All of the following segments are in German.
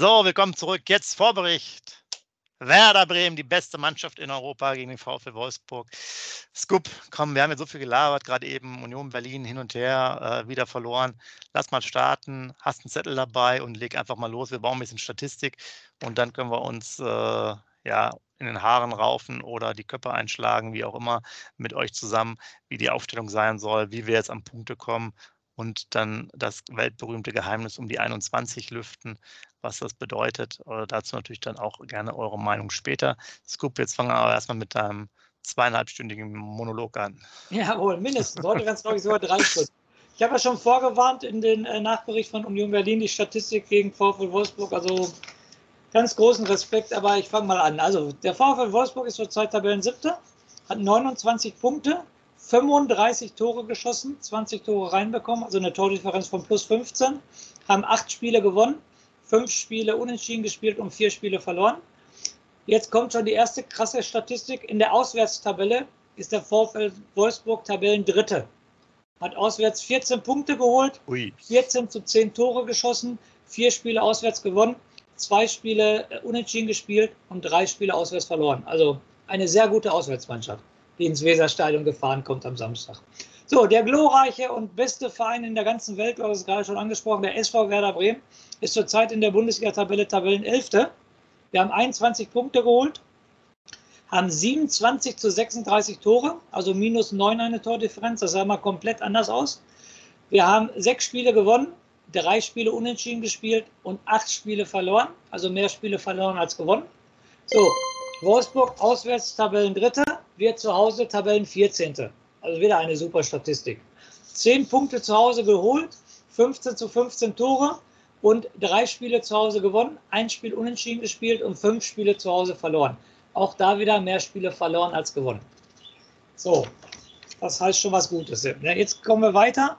So, willkommen zurück. Jetzt Vorbericht. Werder Bremen, die beste Mannschaft in Europa gegen den VfL Wolfsburg. Scoop, komm, wir haben jetzt so viel gelabert, gerade eben Union Berlin hin und her, äh, wieder verloren. Lass mal starten, hast einen Zettel dabei und leg einfach mal los. Wir brauchen ein bisschen Statistik und dann können wir uns äh, ja in den Haaren raufen oder die Köpfe einschlagen, wie auch immer, mit euch zusammen, wie die Aufstellung sein soll, wie wir jetzt an Punkte kommen und dann das weltberühmte Geheimnis um die 21 lüften, was das bedeutet. Oder dazu natürlich dann auch gerne eure Meinung später. Scoop, jetzt fangen wir aber erstmal mit deinem zweieinhalbstündigen Monolog an. Jawohl, mindestens. Heute ganz glaube ich sogar drei Stunden. Ich habe ja schon vorgewarnt in den äh, Nachbericht von Union Berlin, die Statistik gegen VfL Wolfsburg. Also ganz großen Respekt, aber ich fange mal an. Also der VfL Wolfsburg ist zurzeit Tabellen siebter, hat 29 Punkte, 35 Tore geschossen, 20 Tore reinbekommen, also eine Tordifferenz von plus 15, haben acht Spiele gewonnen, fünf Spiele unentschieden gespielt und vier Spiele verloren. Jetzt kommt schon die erste krasse Statistik. In der Auswärtstabelle ist der VfL Wolfsburg Tabellendritte. Hat auswärts 14 Punkte geholt, Ui. 14 zu 10 Tore geschossen, vier Spiele auswärts gewonnen, zwei Spiele unentschieden gespielt und drei Spiele auswärts verloren. Also eine sehr gute Auswärtsmannschaft die ins Weserstadion gefahren kommt am Samstag. So, der glorreiche und beste Verein in der ganzen Welt, du hast es gerade schon angesprochen, der SV Werder Bremen, ist zurzeit in der Bundesliga-Tabelle Tabellenelfte. Wir haben 21 Punkte geholt, haben 27 zu 36 Tore, also minus 9 eine Tordifferenz. Das sah mal komplett anders aus. Wir haben sechs Spiele gewonnen, drei Spiele unentschieden gespielt und acht Spiele verloren, also mehr Spiele verloren als gewonnen. So, Wolfsburg auswärts Tabellendritte, wir zu Hause Tabellen 14. Also wieder eine super Statistik. Zehn Punkte zu Hause geholt, 15 zu 15 Tore und drei Spiele zu Hause gewonnen, ein Spiel unentschieden gespielt und fünf Spiele zu Hause verloren. Auch da wieder mehr Spiele verloren als gewonnen. So, das heißt schon was Gutes. Jetzt kommen wir weiter.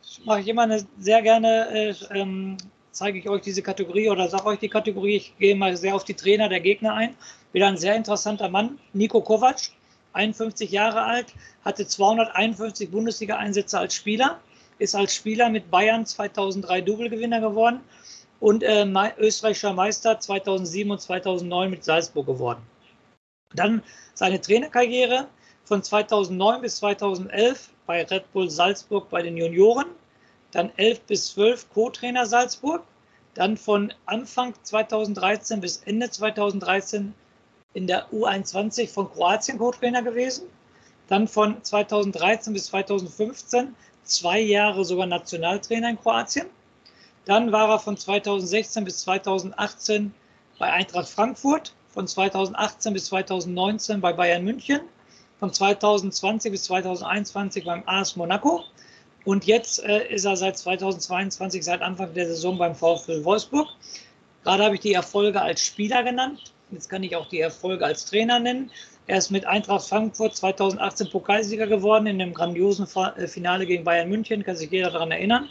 Das mache ich immer eine, sehr gerne, äh, ähm, zeige ich euch diese Kategorie oder sage euch die Kategorie. Ich gehe mal sehr auf die Trainer der Gegner ein. Wieder ein sehr interessanter Mann, Nico Kovac. 51 Jahre alt, hatte 251 Bundesliga-Einsätze als Spieler, ist als Spieler mit Bayern 2003 Double-Gewinner geworden und äh, österreichischer Meister 2007 und 2009 mit Salzburg geworden. Dann seine Trainerkarriere von 2009 bis 2011 bei Red Bull Salzburg bei den Junioren, dann 11 bis 12 Co-Trainer Salzburg, dann von Anfang 2013 bis Ende 2013 in der U21 von Kroatien Co-Trainer gewesen. Dann von 2013 bis 2015 zwei Jahre sogar Nationaltrainer in Kroatien. Dann war er von 2016 bis 2018 bei Eintracht Frankfurt, von 2018 bis 2019 bei Bayern München, von 2020 bis 2021 beim AS Monaco und jetzt äh, ist er seit 2022, seit Anfang der Saison beim VfL Wolfsburg. Gerade habe ich die Erfolge als Spieler genannt. Jetzt kann ich auch die Erfolge als Trainer nennen. Er ist mit Eintracht Frankfurt 2018 Pokalsieger geworden in einem grandiosen äh, Finale gegen Bayern München, kann sich jeder daran erinnern.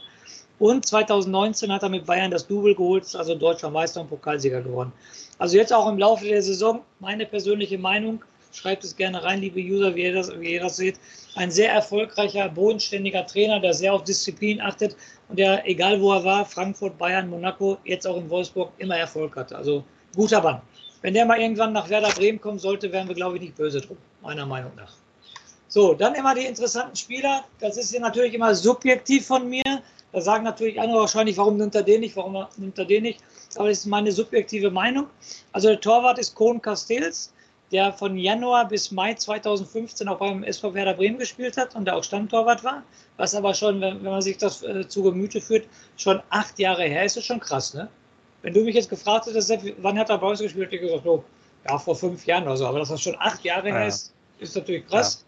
Und 2019 hat er mit Bayern das Double geholt, also deutscher Meister und Pokalsieger geworden. Also jetzt auch im Laufe der Saison, meine persönliche Meinung, schreibt es gerne rein, liebe User, wie ihr das, wie ihr das seht. Ein sehr erfolgreicher, bodenständiger Trainer, der sehr auf Disziplin achtet und der, egal wo er war, Frankfurt, Bayern, Monaco, jetzt auch in Wolfsburg, immer Erfolg hatte. Also guter Mann. Wenn der mal irgendwann nach Werder Bremen kommen sollte, wären wir, glaube ich, nicht böse drum, meiner Meinung nach. So, dann immer die interessanten Spieler. Das ist ja natürlich immer subjektiv von mir. Da sagen natürlich andere wahrscheinlich, warum nimmt er den nicht, warum nimmt er den nicht. Aber das ist meine subjektive Meinung. Also der Torwart ist Kohn Castells, der von Januar bis Mai 2015 auch beim SV Werder Bremen gespielt hat und der auch Stammtorwart war. Was aber schon, wenn, man sich das äh, zu Gemüte führt, schon acht Jahre her ist, ist schon krass, ne? Wenn du mich jetzt gefragt hättest, wann hat er bei uns gespielt, hätte ich gesagt, oh, ja, vor fünf Jahren oder so. Aber dass das schon acht Jahre ja. her ist, ist natürlich krass.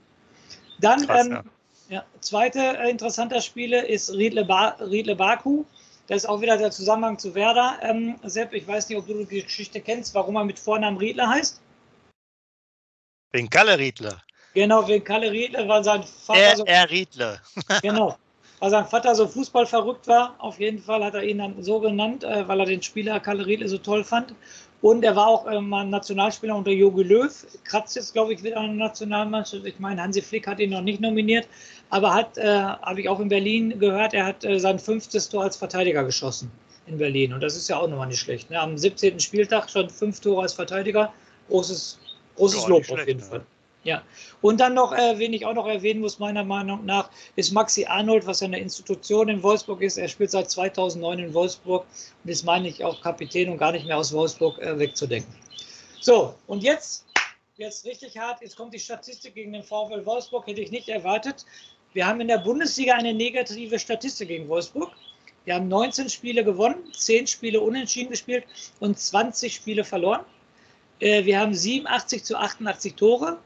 Ja. Dann krass, ähm, ja. Ja, zweiter äh, interessanter Spieler ist Riedle, ba Riedle Baku. Das ist auch wieder der Zusammenhang zu Werder. Ähm, Sepp, ich weiß nicht, ob du die Geschichte kennst, warum er mit Vornamen Riedle heißt. Wegen Kalle Riedle. Genau, wegen Kalle Riedle, weil sein Vater. Er, so, er Riedle. genau. Weil sein Vater so fußballverrückt war. Auf jeden Fall hat er ihn dann so genannt, äh, weil er den Spieler Kalle Riedle so toll fand. Und er war auch ähm, Nationalspieler unter Jogi Löw. Kratzt jetzt, glaube ich, wieder an der Nationalmannschaft. Ich meine, Hansi Flick hat ihn noch nicht nominiert. Aber hat, äh, habe ich auch in Berlin gehört, er hat äh, sein fünftes Tor als Verteidiger geschossen in Berlin. Und das ist ja auch nochmal nicht schlecht. Ne? Am 17. Spieltag schon fünf Tore als Verteidiger. Großes, großes Lob auf jeden Fall. Ja, und dann noch, äh, wen ich auch noch erwähnen muss, meiner Meinung nach, ist Maxi Arnold, was eine Institution in Wolfsburg ist. Er spielt seit 2009 in Wolfsburg und ist, meine ich, auch Kapitän und gar nicht mehr aus Wolfsburg äh, wegzudenken. So, und jetzt, jetzt richtig hart, jetzt kommt die Statistik gegen den VfL Wolfsburg, hätte ich nicht erwartet. Wir haben in der Bundesliga eine negative Statistik gegen Wolfsburg. Wir haben 19 Spiele gewonnen, 10 Spiele unentschieden gespielt und 20 Spiele verloren. Äh, wir haben 87 zu 88 Tore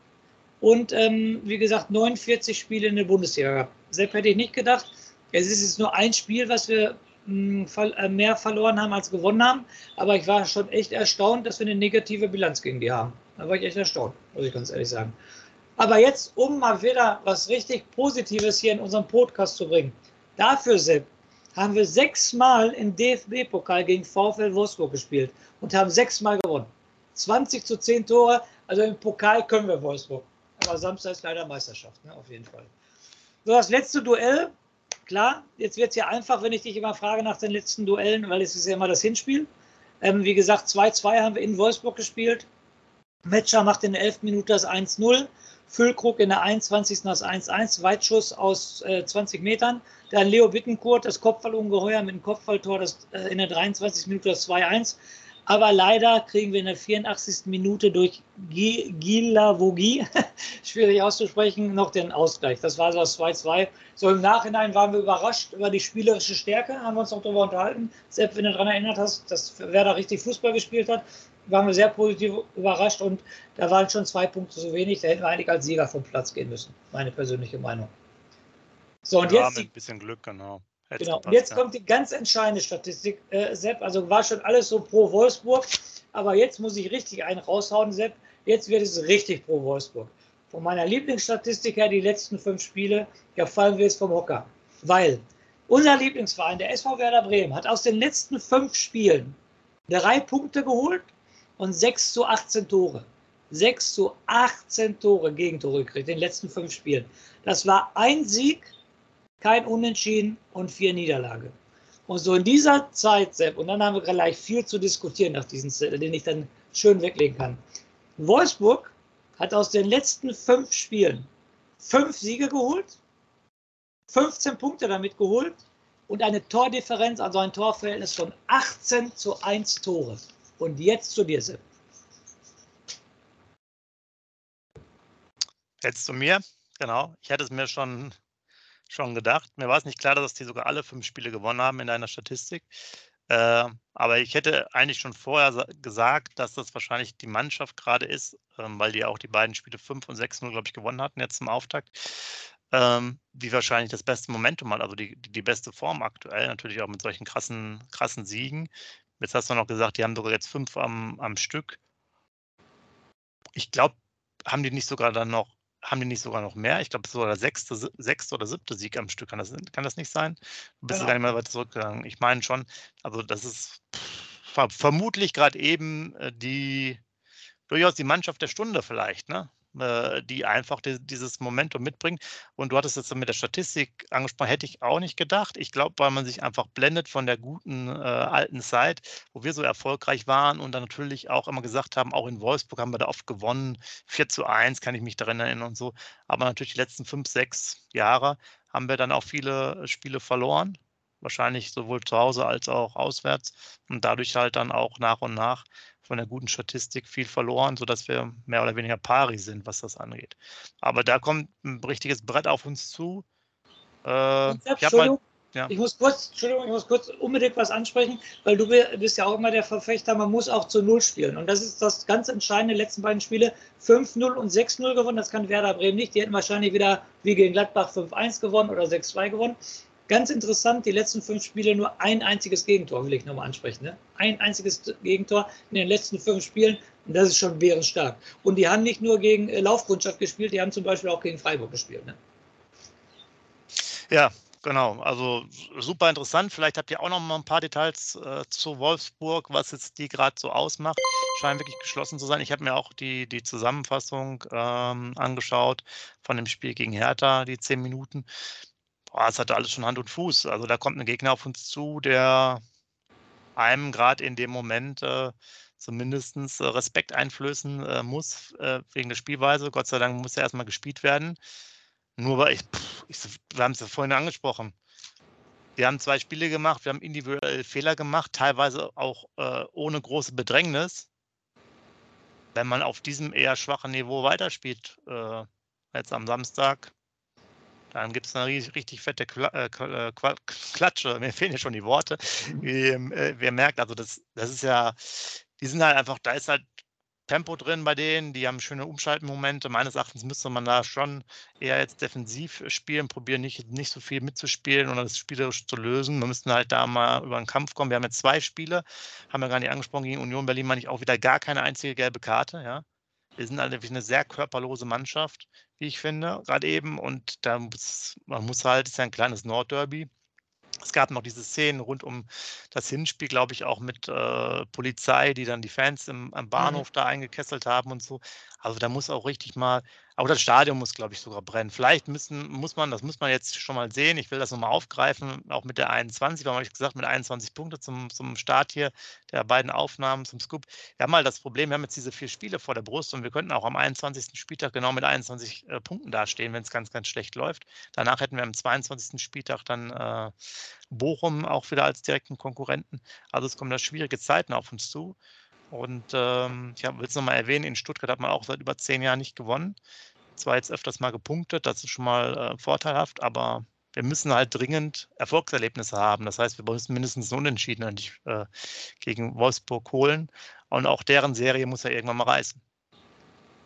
und ähm, wie gesagt 49 Spiele in der Bundesliga gehabt. Sepp hätte ich nicht gedacht. Es ist jetzt nur ein Spiel, was wir hm, äh, mehr verloren haben als gewonnen haben. Aber ich war schon echt erstaunt, dass wir eine negative Bilanz gegen die haben. Da war ich echt erstaunt, muss ich ganz ehrlich sagen. Aber jetzt, um mal wieder was richtig Positives hier in unserem Podcast zu bringen. Dafür, Sepp, haben wir sechsmal im DFB-Pokal gegen VfL Wolfsburg gespielt und haben sechsmal gewonnen. 20 zu 10 Tore, also im Pokal können wir Wolfsburg aber Samstag ist leider Meisterschaft, ne? auf jeden Fall. So, das letzte Duell, klar, jetzt wird es ja einfach, wenn ich dich immer frage nach den letzten Duellen, weil es ist ja immer das Hinspiel. Ähm, wie gesagt, 2-2 haben wir in Wolfsburg gespielt. Metscher macht in der 11. Minute das 1-0. Füllkrug in der 21. das 1-1. Weitschuss aus äh, 20 Metern. Dann Leo Bittenkurt, das Kopfballungeheuer mit dem Kopfballtor das, äh, in der 23. Minute das 2-1. Aber leider kriegen wir in der 84. Minute durch Gilavogi, schwierig auszusprechen, noch den Ausgleich. Das war so das 2-2. So im Nachhinein waren wir überrascht über die spielerische Stärke, haben wir uns noch darüber unterhalten. Selbst wenn du daran erinnert hast, dass Werder richtig Fußball gespielt hat, waren wir sehr positiv überrascht und da waren schon zwei Punkte zu wenig. Da hätten wir eigentlich als Sieger vom Platz gehen müssen. Meine persönliche Meinung. So, und ja, jetzt. Mit ein bisschen Glück, genau. Genau. Und jetzt kommt die ganz entscheidende Statistik, äh, Sepp. Also war schon alles so pro Wolfsburg, aber jetzt muss ich richtig einen raushauen, Sepp. Jetzt wird es richtig pro Wolfsburg. Von meiner Lieblingsstatistik her, die letzten fünf Spiele, ja, fallen wir jetzt vom Hocker. Weil unser Lieblingsverein, der SV Werder Bremen, hat aus den letzten fünf Spielen drei Punkte geholt und 6 zu 18 Tore. 6 zu 18 Tore Gegentore gekriegt in den letzten fünf Spielen. Das war ein Sieg kein Unentschieden und vier Niederlage. Und so in dieser Zeit, Sepp, und dann haben wir gleich viel zu diskutieren nach diesem Zettel, den ich dann schön weglegen kann. Wolfsburg hat aus den letzten fünf Spielen fünf Siege geholt, 15 Punkte damit geholt und eine Tordifferenz, also ein Torverhältnis von 18 zu 1 Tore. Und jetzt zu dir, Sepp. Jetzt zu mir, genau. Ich hatte es mir schon schon gedacht. Mir war es nicht klar, dass die sogar alle fünf Spiele gewonnen haben in deiner Statistik. Äh, aber ich hätte eigentlich schon vorher gesagt, dass das wahrscheinlich die Mannschaft gerade ist, ähm, weil die auch die beiden Spiele 5 und 6-0, glaube ich, gewonnen hatten jetzt zum Auftakt, ähm, die wahrscheinlich das beste Momentum hat, also die, die, die, beste Form aktuell, natürlich auch mit solchen krassen, krassen Siegen. Jetzt hast du noch gesagt, die haben sogar jetzt fünf am, am Stück. Ich glaube, haben die nicht sogar dann noch haben die nicht sogar noch mehr? Ich glaube, sogar der sechste, sechste oder siebte Sieg am Stück. Kann das, kann das nicht sein? Du bist ja. gar nicht mehr weiter zurückgegangen. Ich meine schon, also das ist vermutlich gerade eben äh, die durchaus die Mannschaft der Stunde vielleicht, ne? Äh, die einfach dieses Momentum mitbringt. Und du hattest jetzt mit der Statistik angesprochen, hätte ich auch nicht gedacht. Ich glaube, weil man sich einfach blendet von der guten äh, alten Zeit, wo wir so erfolgreich waren und dann natürlich auch immer gesagt haben, auch in Wolfsburg haben wir da oft gewonnen, 4 zu 1, kann ich mich daran erinnern und so. Aber natürlich die letzten fünf, sechs Jahre haben wir dann auch viele Spiele verloren wahrscheinlich sowohl zu Hause als auch auswärts und dadurch halt dann auch nach und nach von der guten Statistik viel verloren, sodass wir mehr oder weniger pari sind, was das angeht. Aber da kommt ein richtiges Brett auf uns zu. Äh, Entschuldigung, ja. Ich muss kurz, Entschuldigung, ich muss kurz unbedingt was ansprechen, weil du bist ja auch immer der Verfechter, man muss auch zu Null spielen. Und das ist das ganz Entscheidende, letzten beiden Spiele 5-0 und 6-0 gewonnen. Das kann Werder Bremen nicht. Die hätten wahrscheinlich wieder wie gegen Gladbach 5-1 gewonnen oder 6-2 gewonnen. Ganz interessant, die letzten fünf Spiele nur ein einziges Gegentor, will ich nochmal ansprechen. Ne? Ein einziges Gegentor in den letzten fünf Spielen. Und das ist schon bärenstark. Und die haben nicht nur gegen äh, Laufkundschaft gespielt, die haben zum Beispiel auch gegen Freiburg gespielt. Ne? Ja, Genau, also super interessant. Vielleicht habt ihr auch noch mal ein paar Details äh, zu Wolfsburg, was jetzt die gerade so ausmacht. Scheint wirklich geschlossen zu sein. Ich habe mir auch die, die Zusammenfassung ähm, angeschaut von dem Spiel gegen Hertha, die zehn Minuten. Boah, es hatte alles schon Hand und Fuß. Also da kommt ein Gegner auf uns zu, der einem gerade in dem Moment äh, zumindest äh, Respekt einflößen äh, muss äh, wegen der Spielweise. Gott sei Dank muss er erstmal gespielt werden. Nur weil ich, pff, ich wir haben es ja vorhin angesprochen. Wir haben zwei Spiele gemacht, wir haben individuell Fehler gemacht, teilweise auch äh, ohne große Bedrängnis. Wenn man auf diesem eher schwachen Niveau weiterspielt, äh, jetzt am Samstag, dann gibt es eine richtig, richtig fette Kla äh, äh Klatsche. Mir fehlen ja schon die Worte. Mhm. äh, wer merkt, also das, das ist ja, die sind halt einfach, da ist halt Tempo drin bei denen, die haben schöne Umschaltmomente. Meines Erachtens müsste man da schon eher jetzt defensiv spielen, probieren nicht, nicht so viel mitzuspielen und das spielerisch zu lösen. Wir müssten halt da mal über einen Kampf kommen. Wir haben jetzt zwei Spiele, haben wir gar nicht angesprochen, gegen Union Berlin meine ich auch wieder gar keine einzige gelbe Karte, ja. Wir sind halt eine sehr körperlose Mannschaft, wie ich finde, gerade eben. Und da muss, man muss halt, ist ja ein kleines Nordderby. Es gab noch diese Szenen rund um das Hinspiel, glaube ich, auch mit äh, Polizei, die dann die Fans im, am mhm. Bahnhof mhm. da eingekesselt haben und so. Also da muss auch richtig mal, auch das Stadion muss, glaube ich, sogar brennen. Vielleicht müssen, muss man, das muss man jetzt schon mal sehen. Ich will das nochmal aufgreifen, auch mit der 21, weil habe ich gesagt, mit 21 Punkten zum, zum Start hier der beiden Aufnahmen zum Scoop. Wir haben halt das Problem, wir haben jetzt diese vier Spiele vor der Brust und wir könnten auch am 21. Spieltag genau mit 21 äh, Punkten dastehen, wenn es ganz, ganz schlecht läuft. Danach hätten wir am 22. Spieltag dann äh, Bochum auch wieder als direkten Konkurrenten. Also es kommen da schwierige Zeiten auf uns zu. Und ähm, ich will es nochmal erwähnen, in Stuttgart hat man auch seit über zehn Jahren nicht gewonnen. Zwar jetzt öfters mal gepunktet, das ist schon mal äh, vorteilhaft, aber wir müssen halt dringend Erfolgserlebnisse haben. Das heißt, wir müssen mindestens einen Unentschieden äh, gegen Wolfsburg holen. Und auch deren Serie muss ja irgendwann mal reißen.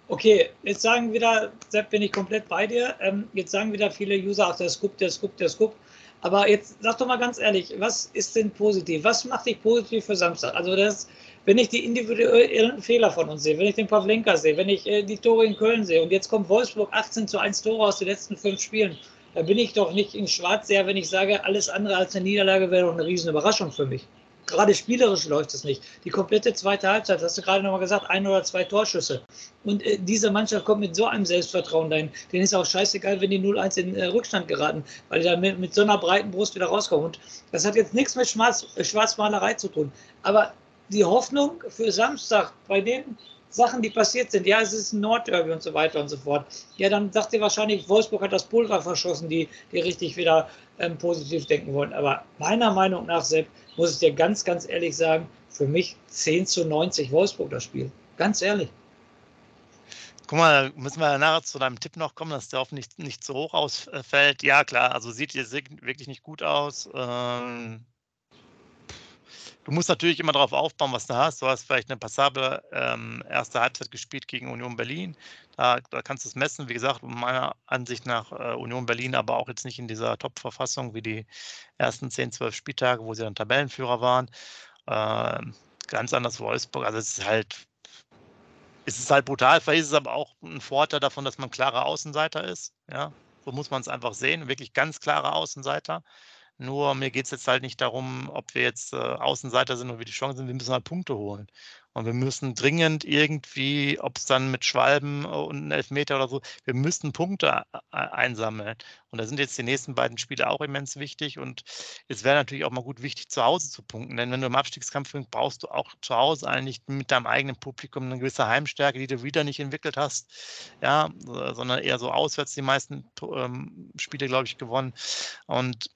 Okay, jetzt sagen wieder, Sepp, bin ich komplett bei dir. Ähm, jetzt sagen wieder viele User, ach, der Scoop, der Scoop, der Scoop. Aber jetzt sag doch mal ganz ehrlich, was ist denn positiv? Was macht dich positiv für Samstag? Also das, wenn ich die individuellen Fehler von uns sehe, wenn ich den Pavlenka sehe, wenn ich äh, die Tore in Köln sehe und jetzt kommt Wolfsburg 18 zu 1 Tore aus den letzten fünf Spielen, da bin ich doch nicht in Schwarz sehr, wenn ich sage, alles andere als eine Niederlage wäre doch eine riesen Überraschung für mich. Gerade spielerisch läuft es nicht. Die komplette zweite Halbzeit, hast du gerade nochmal gesagt, ein oder zwei Torschüsse. Und äh, diese Mannschaft kommt mit so einem Selbstvertrauen dahin. Denen ist auch scheißegal, wenn die 0-1 in äh, Rückstand geraten, weil die dann mit, mit, so einer breiten Brust wieder rauskommen. Und das hat jetzt nichts mit Schwarz, Schwarzmalerei zu tun. Aber die Hoffnung für Samstag bei den Sachen, die passiert sind, ja, es ist ein Nordderby und so weiter und so fort. Ja, dann sagt ihr wahrscheinlich, Wolfsburg hat das Pulver verschossen, die, die richtig wieder ähm, positiv denken wollen. Aber meiner Meinung nach, Sepp, muss ich dir ganz, ganz ehrlich sagen, für mich 10 zu 90 Wolfsburg das Spiel. Ganz ehrlich. Guck mal, müssen wir nachher zu deinem Tipp noch kommen, dass der hoffentlich nicht, zu hoch ausfällt. Ja, klar, also sieht hier wirklich nicht gut aus. Ähm, du musst natürlich immer darauf aufbauen, was du hast. Du hast vielleicht eine passable ähm, erste Halbzeit gespielt gegen Union Berlin. Da, da kannst du es messen. Wie gesagt, meiner Ansicht nach äh, Union Berlin, aber auch jetzt nicht in dieser Top-Verfassung wie die ersten 10, 12 Spieltage, wo sie dann Tabellenführer waren. Äh, ganz anders Wolfsburg. Also es ist halt, es ist halt brutal. Vielleicht ist es aber auch ein Vorteil davon, dass man klarer Außenseiter ist. Ja, so muss man es einfach sehen. Wirklich ganz klare Außenseiter. Nur mir geht es jetzt halt nicht darum, ob wir jetzt äh, Außenseiter sind oder wie die Chancen sind. Wir müssen halt Punkte holen. Und wir müssen dringend irgendwie, ob es dann mit Schwalben äh, und einen Elfmeter oder so, wir müssen Punkte einsammeln. Und da sind jetzt die nächsten beiden Spiele auch immens wichtig. Und es wäre natürlich auch mal gut wichtig, zu Hause zu punkten. Denn wenn du im Abstiegskampf bist, brauchst du auch zu Hause eigentlich mit deinem eigenen Publikum eine gewisse Heimstärke, die du wieder nicht entwickelt hast. Ja, sondern eher so auswärts die meisten ähm, Spiele, glaube ich, gewonnen. Und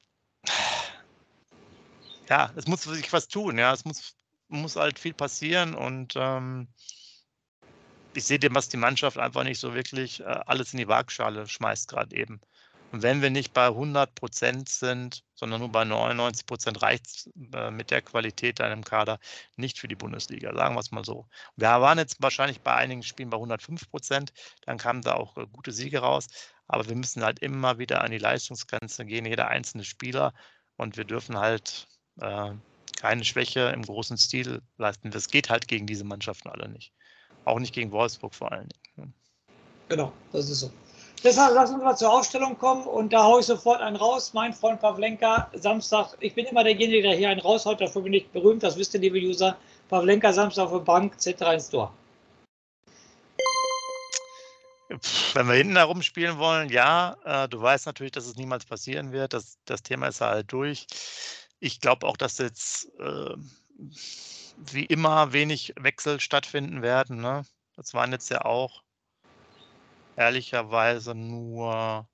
ja, es muss sich was tun, ja, es muss, muss halt viel passieren und ähm, ich sehe dem, was die Mannschaft einfach nicht so wirklich äh, alles in die Waagschale schmeißt, gerade eben. Und wenn wir nicht bei 100 Prozent sind, sondern nur bei 99 Prozent, reicht es äh, mit der Qualität deinem Kader nicht für die Bundesliga, sagen wir es mal so. Wir waren jetzt wahrscheinlich bei einigen Spielen bei 105 Prozent, dann kamen da auch äh, gute Siege raus, aber wir müssen halt immer wieder an die Leistungsgrenze gehen, jeder einzelne Spieler, und wir dürfen halt äh, keine Schwäche im großen Stil leisten. Das geht halt gegen diese Mannschaften alle nicht. Auch nicht gegen Wolfsburg vor allen Dingen. Genau, das ist so. Deshalb lass uns mal zur Aufstellung kommen und da haue ich sofort einen raus. Mein Freund Pavlenka, Samstag, ich bin immer derjenige, der hier einen raushaut, dafür bin ich berühmt, das wisst ihr, liebe User. Pavlenka, Samstag der Bank, Z3 ins Tor. Wenn wir hinten herum spielen wollen, ja. Äh, du weißt natürlich, dass es niemals passieren wird. Das, das Thema ist halt durch. Ich glaube auch, dass jetzt äh, wie immer wenig Wechsel stattfinden werden. Ne? Das waren jetzt ja auch ehrlicherweise nur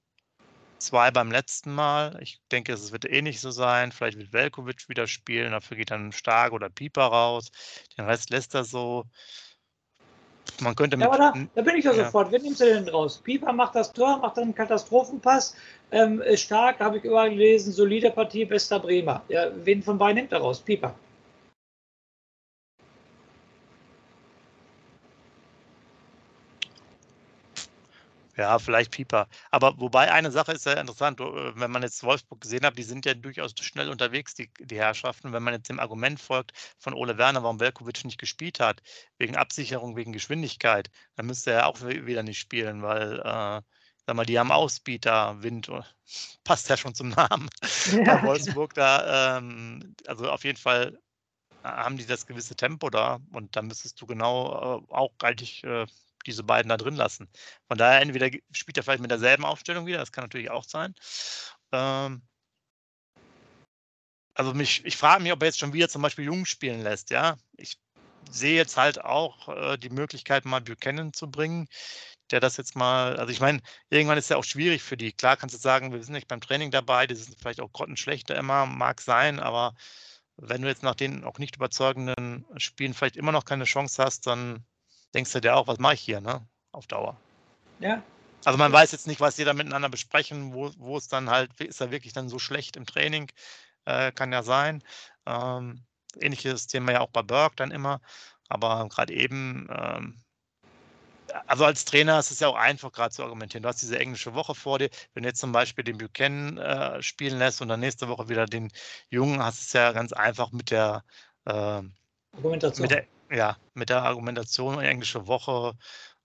zwei beim letzten Mal. Ich denke, es wird eh nicht so sein. Vielleicht wird Velkovic wieder spielen, dafür geht dann Stark oder Pieper raus. Den Rest lässt er so. Man könnte ja, aber da, da, bin ich ja, ja, sofort. Wen nimmst du denn raus? Pieper macht das Tor, macht dann einen Katastrophenpass. Ähm, Stark, habe ich überall gelesen, solide Partie, bester Bremer. Ja, wen von beiden nimmt er raus? Pieper. Ja, vielleicht Pieper. Aber wobei eine Sache ist ja interessant, äh, wenn man jetzt Wolfsburg gesehen hat, die sind ja durchaus schnell unterwegs, die, die Herrschaften. Wenn man jetzt dem Argument folgt von Ole Werner, warum Velkovic nicht gespielt hat, wegen Absicherung, wegen Geschwindigkeit, dann müsste er auch wieder nicht spielen, weil, äh, sag mal, die haben Ausbieter, Wind, passt ja schon zum Namen. Ja. Bei Wolfsburg da, ähm, also auf jeden Fall äh, haben die das gewisse Tempo da und da müsstest du genau äh, auch galtig äh, diese beiden da drin lassen. Von daher, entweder spielt er vielleicht mit derselben Aufstellung wieder, das kann natürlich auch sein. Ähm, also mich, ich frage mich, ob er jetzt schon wieder zum Beispiel Jung spielen lässt, ja. Ich sehe jetzt halt auch äh, die Möglichkeit, mal Buchanan zu bringen, der das jetzt mal, also ich meine, irgendwann ist ja auch schwierig für die. Klar kannst du sagen, wir sind nicht beim Training dabei, die sind vielleicht auch grottenschlechter immer, mag sein, aber wenn du jetzt nach den auch nicht überzeugenden Spielen vielleicht immer noch keine Chance hast, dann denkst du dir auch, was mache ich hier, ne? Auf Dauer. Ja. Also man weiß jetzt nicht, was die da miteinander besprechen, wo, wo es dann halt, ist er wirklich dann so schlecht im Training? Äh, kann ja sein. Ähm, ähnliches Thema ja auch bei Burke dann immer. Aber gerade eben, ähm, also als Trainer ist es ja auch einfach gerade zu argumentieren. Du hast diese englische Woche vor dir. Wenn du jetzt zum Beispiel den Buchanan äh, spielen lässt und dann nächste Woche wieder den Jungen, hast du es ja ganz einfach mit der, äh, Argumentation. Mit der, ja, mit der Argumentation englische Woche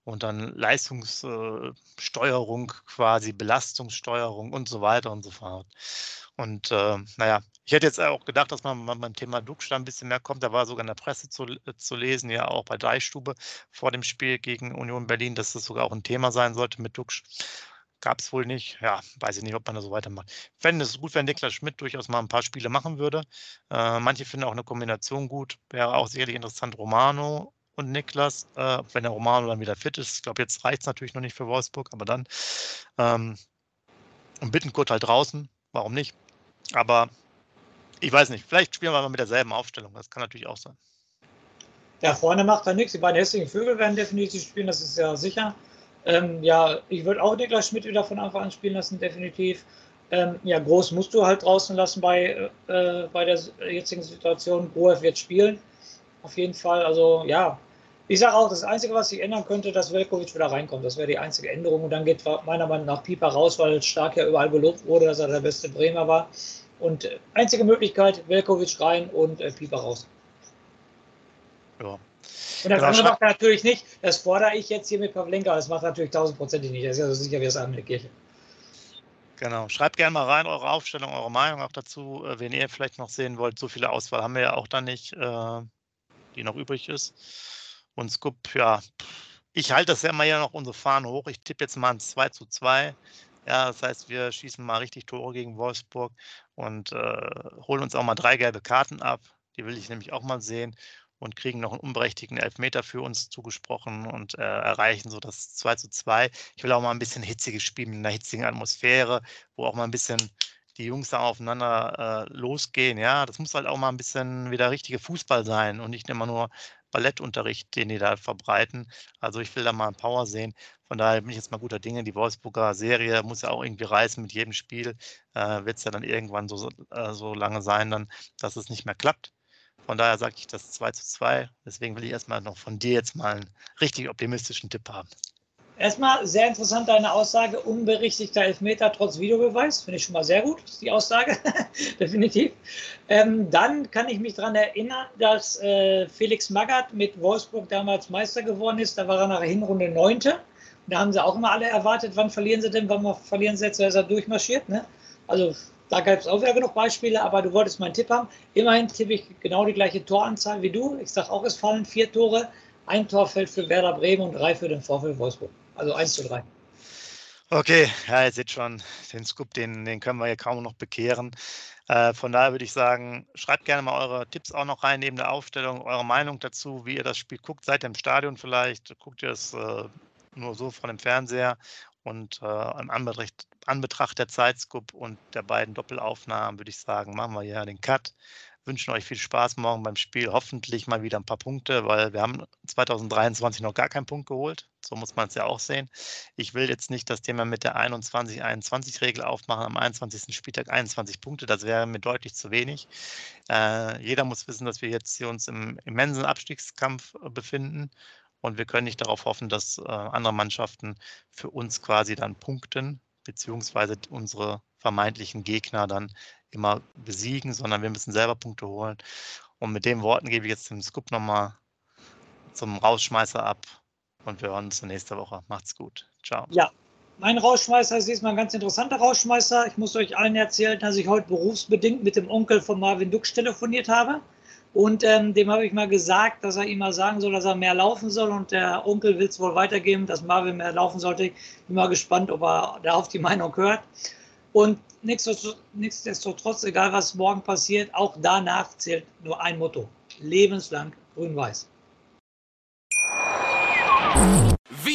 und dann Leistungssteuerung quasi, Belastungssteuerung und so weiter und so fort. Und äh, naja, ich hätte jetzt auch gedacht, dass man, beim Thema da ein bisschen mehr kommt. Da war sogar in der Presse zu, zu lesen, ja auch bei Deichstube vor dem Spiel gegen Union Berlin, dass das sogar auch ein Thema sein sollte mit Duxch. Gab es wohl nicht. Ja, weiß ich nicht, ob man da so weitermacht. Fände es gut, wenn Niklas Schmidt durchaus mal ein paar Spiele machen würde. Äh, manche finden auch eine Kombination gut. Wäre auch sicherlich interessant, Romano und Niklas, äh, wenn der Romano dann wieder fit ist. Ich glaube, jetzt reicht es natürlich noch nicht für Wolfsburg, aber dann. Ähm, und Bittenkurt halt draußen. Warum nicht? Aber ich weiß nicht. Vielleicht spielen wir mal mit derselben Aufstellung. Das kann natürlich auch sein. Ja, vorne macht er nichts. Die beiden hässlichen Vögel werden definitiv spielen, das ist ja sicher. Ähm, ja, ich würde auch Niklas Schmidt wieder von Anfang an spielen lassen, definitiv. Ähm, ja, Groß musst du halt draußen lassen bei, äh, bei der jetzigen Situation. Groß wird spielen, auf jeden Fall. Also ja, ich sage auch, das Einzige, was sich ändern könnte, dass Velkovic wieder reinkommt. Das wäre die einzige Änderung. Und dann geht meiner Meinung nach Pieper raus, weil Stark ja überall gelobt wurde, dass er der beste Bremer war. Und äh, einzige Möglichkeit, Velkovic rein und äh, Pieper raus. Ja, und das genau, andere macht er natürlich nicht. Das fordere ich jetzt hier mit Pavlenka. Das macht er natürlich tausendprozentig nicht. Das ist ja so sicher wie das der Kirche. Genau. Schreibt gerne mal rein eure Aufstellung, eure Meinung auch dazu, äh, wen ihr vielleicht noch sehen wollt. So viele Auswahl haben wir ja auch da nicht, äh, die noch übrig ist. Und Scoop, ja, ich halte das ja immer hier noch unsere Fahnen hoch. Ich tippe jetzt mal ein 2 zu 2. Ja, das heißt, wir schießen mal richtig Tore gegen Wolfsburg und äh, holen uns auch mal drei gelbe Karten ab. Die will ich nämlich auch mal sehen und kriegen noch einen unberechtigten Elfmeter für uns zugesprochen und äh, erreichen so das 2 zu 2. Ich will auch mal ein bisschen hitziges Spiel mit einer hitzigen Atmosphäre, wo auch mal ein bisschen die Jungs da aufeinander äh, losgehen. Ja, das muss halt auch mal ein bisschen wieder richtige Fußball sein und nicht immer nur Ballettunterricht, den die da verbreiten. Also ich will da mal Power sehen. Von daher bin ich jetzt mal guter Dinge. Die Wolfsburger Serie muss ja auch irgendwie reißen mit jedem Spiel. Äh, Wird es ja dann irgendwann so, äh, so lange sein, dann, dass es nicht mehr klappt. Von daher sage ich das 2 zu 2. Deswegen will ich erstmal noch von dir jetzt mal einen richtig optimistischen Tipp haben. Erstmal sehr interessant deine Aussage, unberichtigter Elfmeter trotz Videobeweis. Finde ich schon mal sehr gut, die Aussage, definitiv. Ähm, dann kann ich mich daran erinnern, dass äh, Felix Magath mit Wolfsburg damals Meister geworden ist. Da war er nach der Hinrunde Neunte. Da haben sie auch immer alle erwartet, wann verlieren sie denn, wann verlieren sie jetzt, da ist er durchmarschiert. Ne? Also da gab es auch wieder genug Beispiele, aber du wolltest meinen Tipp haben. Immerhin tippe ich genau die gleiche Toranzahl wie du. Ich sage auch, es fallen vier Tore. Ein Tor fällt für Werder Bremen und drei für den VfL Wolfsburg. Also 1 zu 3. Okay, ja, ihr seht schon, den Scoop, den, den können wir hier kaum noch bekehren. Äh, von daher würde ich sagen, schreibt gerne mal eure Tipps auch noch rein neben der Aufstellung, eure Meinung dazu, wie ihr das Spiel guckt. Seid ihr im Stadion vielleicht? Guckt ihr es äh, nur so vor dem Fernseher? Und äh, im Anbetracht, Anbetracht der Zeitscoop und der beiden Doppelaufnahmen würde ich sagen, machen wir ja den Cut wünschen euch viel Spaß morgen beim Spiel. Hoffentlich mal wieder ein paar Punkte, weil wir haben 2023 noch gar keinen Punkt geholt. So muss man es ja auch sehen. Ich will jetzt nicht das Thema mit der 21-21-Regel aufmachen. Am 21. Spieltag 21 Punkte, das wäre mir deutlich zu wenig. Äh, jeder muss wissen, dass wir jetzt hier uns im immensen Abstiegskampf äh, befinden. Und wir können nicht darauf hoffen, dass äh, andere Mannschaften für uns quasi dann punkten, beziehungsweise unsere vermeintlichen Gegner dann immer besiegen, sondern wir müssen selber Punkte holen. Und mit den Worten gebe ich jetzt den Scoop nochmal zum Rausschmeißer ab und wir hören uns nächste Woche. Macht's gut. Ciao. Ja, mein Rausschmeißer ist diesmal ein ganz interessanter Rausschmeißer. Ich muss euch allen erzählen, dass ich heute berufsbedingt mit dem Onkel von Marvin Dux telefoniert habe. Und ähm, dem habe ich mal gesagt, dass er ihm mal sagen soll, dass er mehr laufen soll. Und der Onkel will es wohl weitergeben, dass Marvin mehr laufen sollte. Ich bin mal gespannt, ob er da auf die Meinung hört. Und nichtsdestotrotz, egal was morgen passiert, auch danach zählt nur ein Motto. Lebenslang grün-weiß.